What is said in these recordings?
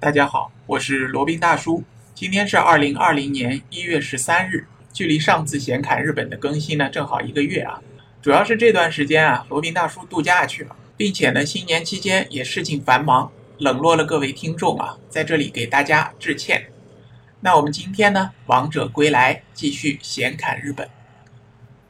大家好，我是罗宾大叔。今天是二零二零年一月十三日，距离上次闲侃日本的更新呢，正好一个月啊。主要是这段时间啊，罗宾大叔度假去了，并且呢，新年期间也事情繁忙，冷落了各位听众啊，在这里给大家致歉。那我们今天呢，王者归来，继续闲侃日本。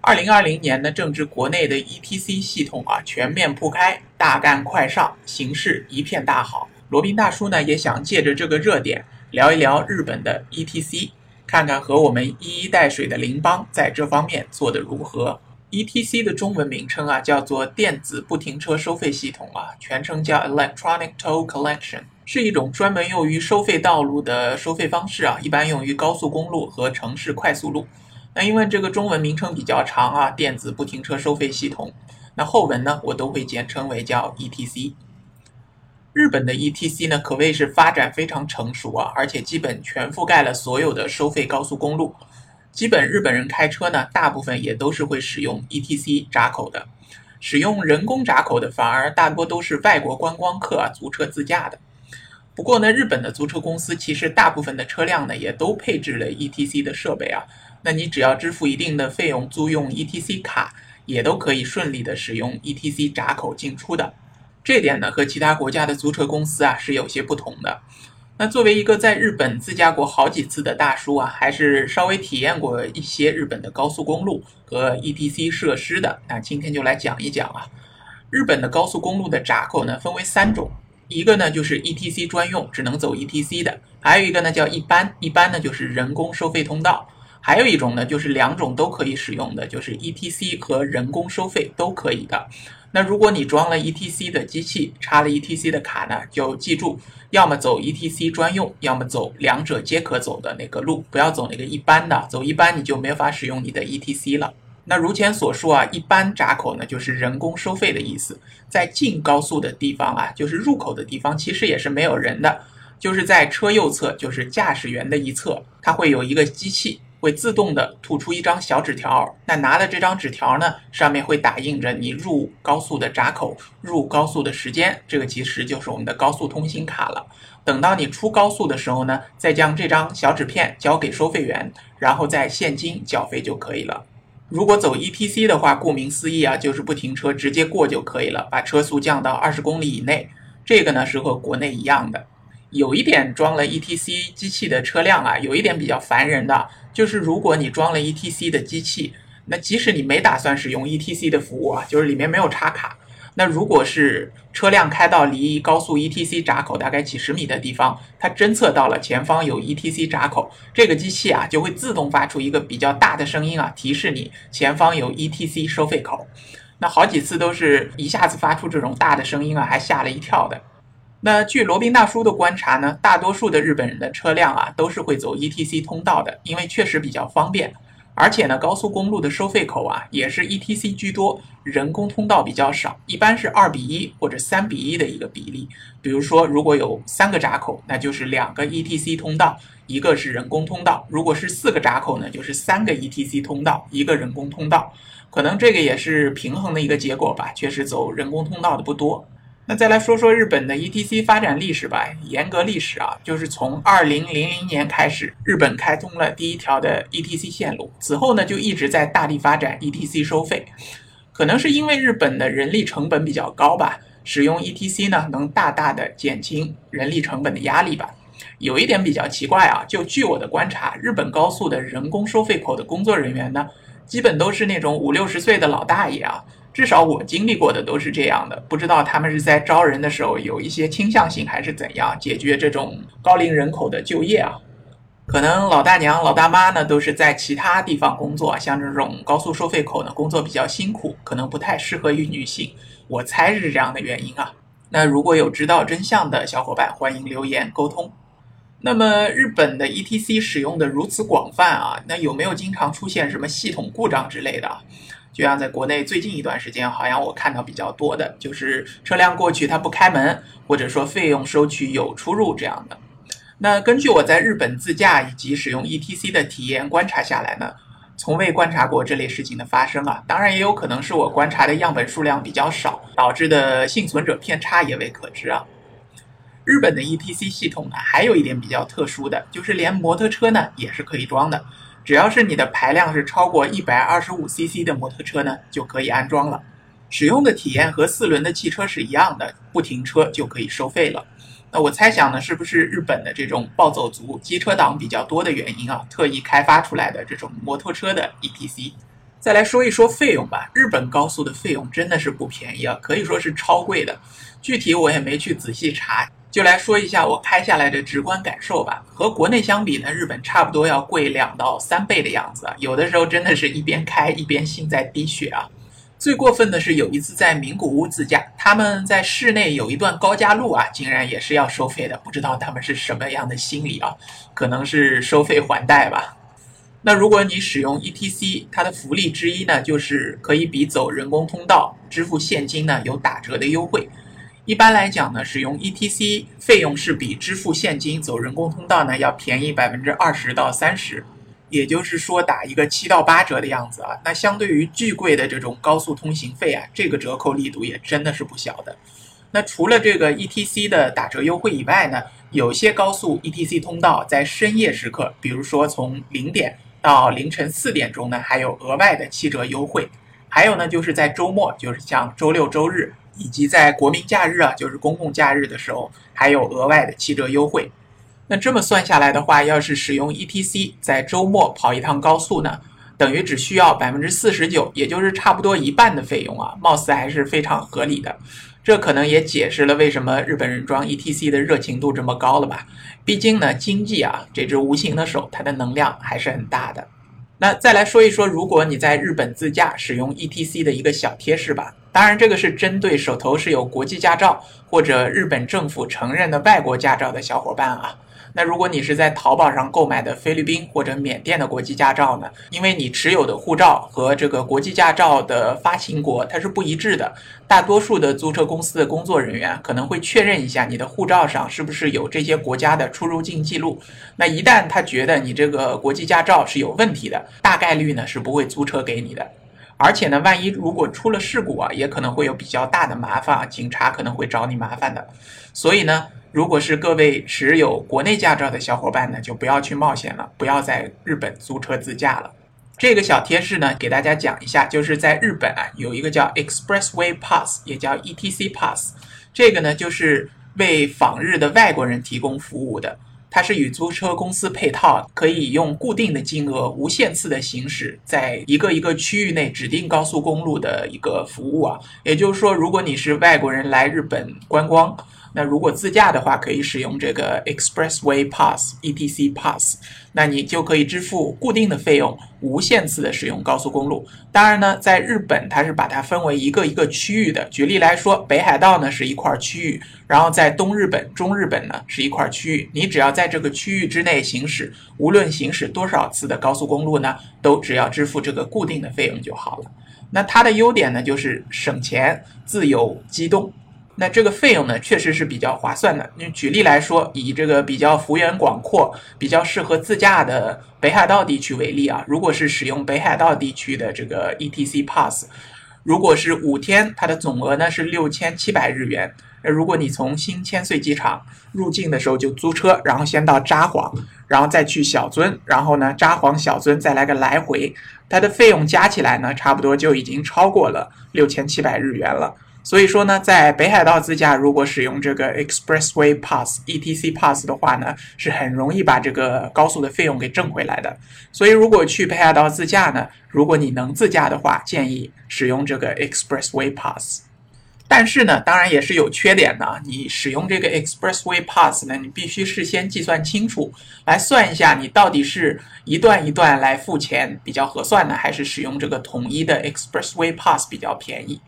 二零二零年呢，正值国内的 ETC 系统啊全面铺开，大干快上，形势一片大好。罗宾大叔呢也想借着这个热点聊一聊日本的 ETC，看看和我们一衣带水的邻邦在这方面做得如何。ETC 的中文名称啊叫做电子不停车收费系统啊，全称叫 Electronic Toll Collection，是一种专门用于收费道路的收费方式啊，一般用于高速公路和城市快速路。那因为这个中文名称比较长啊，电子不停车收费系统，那后文呢我都会简称为叫 ETC。日本的 ETC 呢，可谓是发展非常成熟啊，而且基本全覆盖了所有的收费高速公路。基本日本人开车呢，大部分也都是会使用 ETC 闸口的。使用人工闸口的，反而大多都是外国观光客啊，租车自驾的。不过呢，日本的租车公司其实大部分的车辆呢，也都配置了 ETC 的设备啊。那你只要支付一定的费用，租用 ETC 卡，也都可以顺利的使用 ETC 闸口进出的。这点呢，和其他国家的租车公司啊是有些不同的。那作为一个在日本自驾过好几次的大叔啊，还是稍微体验过一些日本的高速公路和 ETC 设施的。那今天就来讲一讲啊，日本的高速公路的闸口呢分为三种，一个呢就是 ETC 专用，只能走 ETC 的；还有一个呢叫一般，一般呢就是人工收费通道；还有一种呢就是两种都可以使用的，就是 ETC 和人工收费都可以的。那如果你装了 ETC 的机器，插了 ETC 的卡呢，就记住，要么走 ETC 专用，要么走两者皆可走的那个路，不要走那个一般的。走一般你就没法使用你的 ETC 了。那如前所述啊，一般闸口呢就是人工收费的意思，在进高速的地方啊，就是入口的地方，其实也是没有人的，就是在车右侧，就是驾驶员的一侧，它会有一个机器。会自动的吐出一张小纸条，那拿的这张纸条呢，上面会打印着你入高速的闸口、入高速的时间，这个其实就是我们的高速通行卡了。等到你出高速的时候呢，再将这张小纸片交给收费员，然后再现金缴费就可以了。如果走 ETC 的话，顾名思义啊，就是不停车直接过就可以了，把车速降到二十公里以内。这个呢是和国内一样的。有一点装了 ETC 机器的车辆啊，有一点比较烦人的，就是如果你装了 ETC 的机器，那即使你没打算使用 ETC 的服务啊，就是里面没有插卡，那如果是车辆开到离高速 ETC 闸口大概几十米的地方，它侦测到了前方有 ETC 闸口，这个机器啊就会自动发出一个比较大的声音啊，提示你前方有 ETC 收费口。那好几次都是一下子发出这种大的声音啊，还吓了一跳的。那据罗宾大叔的观察呢，大多数的日本人的车辆啊都是会走 ETC 通道的，因为确实比较方便。而且呢，高速公路的收费口啊也是 ETC 居多，人工通道比较少，一般是二比一或者三比一的一个比例。比如说，如果有三个闸口，那就是两个 ETC 通道，一个是人工通道；如果是四个闸口呢，就是三个 ETC 通道，一个人工通道。可能这个也是平衡的一个结果吧，确实走人工通道的不多。那再来说说日本的 ETC 发展历史吧。严格历史啊，就是从二零零零年开始，日本开通了第一条的 ETC 线路，此后呢就一直在大力发展 ETC 收费。可能是因为日本的人力成本比较高吧，使用 ETC 呢能大大的减轻人力成本的压力吧。有一点比较奇怪啊，就据我的观察，日本高速的人工收费口的工作人员呢，基本都是那种五六十岁的老大爷啊。至少我经历过的都是这样的，不知道他们是在招人的时候有一些倾向性，还是怎样解决这种高龄人口的就业啊？可能老大娘、老大妈呢都是在其他地方工作，像这种高速收费口呢工作比较辛苦，可能不太适合于女性。我猜是这样的原因啊。那如果有知道真相的小伙伴，欢迎留言沟通。那么日本的 ETC 使用的如此广泛啊，那有没有经常出现什么系统故障之类的？就像在国内最近一段时间，好像我看到比较多的就是车辆过去它不开门，或者说费用收取有出入这样的。那根据我在日本自驾以及使用 ETC 的体验观察下来呢，从未观察过这类事情的发生啊。当然也有可能是我观察的样本数量比较少，导致的幸存者偏差也未可知啊。日本的 ETC 系统呢，还有一点比较特殊的，就是连摩托车呢也是可以装的，只要是你的排量是超过一百二十五 CC 的摩托车呢，就可以安装了。使用的体验和四轮的汽车是一样的，不停车就可以收费了。那我猜想呢，是不是日本的这种暴走族、机车党比较多的原因啊，特意开发出来的这种摩托车的 ETC？再来说一说费用吧，日本高速的费用真的是不便宜啊，可以说是超贵的。具体我也没去仔细查，就来说一下我开下来的直观感受吧。和国内相比呢，日本差不多要贵两到三倍的样子啊，有的时候真的是一边开一边心在滴血啊。最过分的是有一次在名古屋自驾，他们在市内有一段高架路啊，竟然也是要收费的，不知道他们是什么样的心理啊？可能是收费还贷吧。那如果你使用 ETC，它的福利之一呢，就是可以比走人工通道支付现金呢有打折的优惠。一般来讲呢，使用 ETC 费用是比支付现金走人工通道呢要便宜百分之二十到三十，也就是说打一个七到八折的样子啊。那相对于巨贵的这种高速通行费啊，这个折扣力度也真的是不小的。那除了这个 ETC 的打折优惠以外呢，有些高速 ETC 通道在深夜时刻，比如说从零点。到凌晨四点钟呢，还有额外的七折优惠。还有呢，就是在周末，就是像周六周日，以及在国民假日啊，就是公共假日的时候，还有额外的七折优惠。那这么算下来的话，要是使用 ETC 在周末跑一趟高速呢，等于只需要百分之四十九，也就是差不多一半的费用啊，貌似还是非常合理的。这可能也解释了为什么日本人装 ETC 的热情度这么高了吧？毕竟呢，经济啊，这只无形的手，它的能量还是很大的。那再来说一说，如果你在日本自驾使用 ETC 的一个小贴士吧。当然，这个是针对手头是有国际驾照或者日本政府承认的外国驾照的小伙伴啊。那如果你是在淘宝上购买的菲律宾或者缅甸的国际驾照呢？因为你持有的护照和这个国际驾照的发行国它是不一致的，大多数的租车公司的工作人员可能会确认一下你的护照上是不是有这些国家的出入境记录。那一旦他觉得你这个国际驾照是有问题的，大概率呢是不会租车给你的。而且呢，万一如果出了事故啊，也可能会有比较大的麻烦，警察可能会找你麻烦的。所以呢。如果是各位持有国内驾照的小伙伴呢，就不要去冒险了，不要在日本租车自驾了。这个小贴士呢，给大家讲一下，就是在日本啊，有一个叫 Expressway Pass，也叫 ETC Pass，这个呢就是为访日的外国人提供服务的。它是与租车公司配套，可以用固定的金额无限次的行驶在一个一个区域内指定高速公路的一个服务啊。也就是说，如果你是外国人来日本观光。那如果自驾的话，可以使用这个 Expressway Pass（ETC Pass），那你就可以支付固定的费用，无限次的使用高速公路。当然呢，在日本它是把它分为一个一个区域的。举例来说，北海道呢是一块区域，然后在东日本、中日本呢是一块区域。你只要在这个区域之内行驶，无论行驶多少次的高速公路呢，都只要支付这个固定的费用就好了。那它的优点呢，就是省钱、自由、机动。那这个费用呢，确实是比较划算的。你举例来说，以这个比较幅员广阔、比较适合自驾的北海道地区为例啊，如果是使用北海道地区的这个 ETC Pass，如果是五天，它的总额呢是六千七百日元。那如果你从新千岁机场入境的时候就租车，然后先到札幌，然后再去小樽，然后呢札幌小樽再来个来回，它的费用加起来呢，差不多就已经超过了六千七百日元了。所以说呢，在北海道自驾，如果使用这个 Expressway Pass（ETC Pass） 的话呢，是很容易把这个高速的费用给挣回来的。所以，如果去北海道自驾呢，如果你能自驾的话，建议使用这个 Expressway Pass。但是呢，当然也是有缺点的。你使用这个 Expressway Pass 呢，你必须事先计算清楚，来算一下你到底是一段一段来付钱比较合算呢，还是使用这个统一的 Expressway Pass 比较便宜。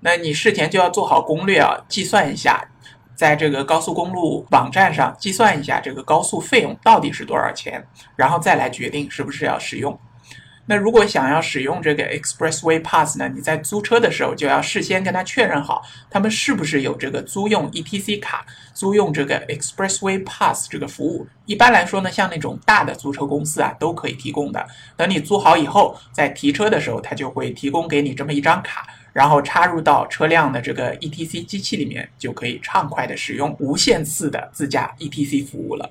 那你事前就要做好攻略啊，计算一下，在这个高速公路网站上计算一下这个高速费用到底是多少钱，然后再来决定是不是要使用。那如果想要使用这个 Expressway Pass 呢，你在租车的时候就要事先跟他确认好，他们是不是有这个租用 ETC 卡、租用这个 Expressway Pass 这个服务。一般来说呢，像那种大的租车公司啊，都可以提供的。等你租好以后，在提车的时候，他就会提供给你这么一张卡。然后插入到车辆的这个 ETC 机器里面，就可以畅快的使用无限次的自驾 ETC 服务了。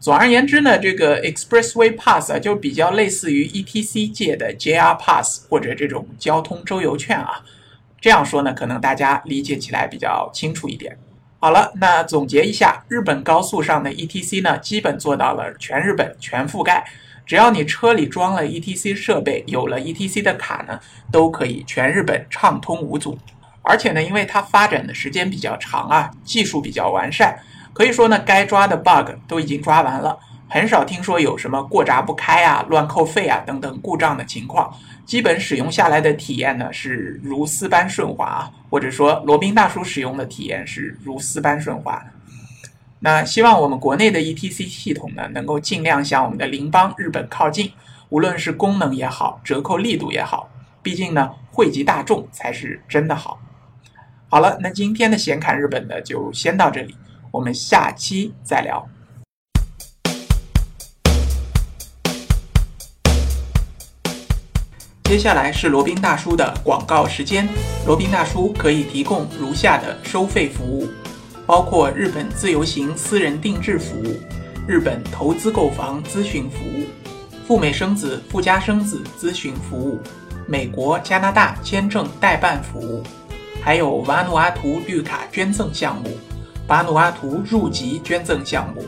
总而言之呢，这个 Expressway Pass，就比较类似于 ETC 界的 JR Pass 或者这种交通周游券啊。这样说呢，可能大家理解起来比较清楚一点。好了，那总结一下，日本高速上的 ETC 呢，基本做到了全日本全覆盖。只要你车里装了 ETC 设备，有了 ETC 的卡呢，都可以全日本畅通无阻。而且呢，因为它发展的时间比较长啊，技术比较完善，可以说呢，该抓的 bug 都已经抓完了，很少听说有什么过闸不开啊、乱扣费啊等等故障的情况。基本使用下来的体验呢，是如丝般顺滑啊，或者说罗宾大叔使用的体验是如丝般顺滑。那希望我们国内的 ETC 系统呢，能够尽量向我们的邻邦日本靠近，无论是功能也好，折扣力度也好，毕竟呢，惠及大众才是真的好。好了，那今天的闲侃日本呢，就先到这里，我们下期再聊。接下来是罗宾大叔的广告时间，罗宾大叔可以提供如下的收费服务。包括日本自由行私人定制服务、日本投资购房咨询服务、赴美生子、赴加生子咨询服务、美国、加拿大签证代办服务，还有瓦努阿图绿卡捐赠项目、瓦努阿图入籍捐赠项目，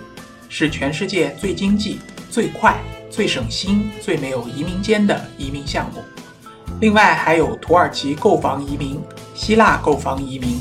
是全世界最经济、最快、最省心、最没有移民间的移民项目。另外还有土耳其购房移民、希腊购房移民。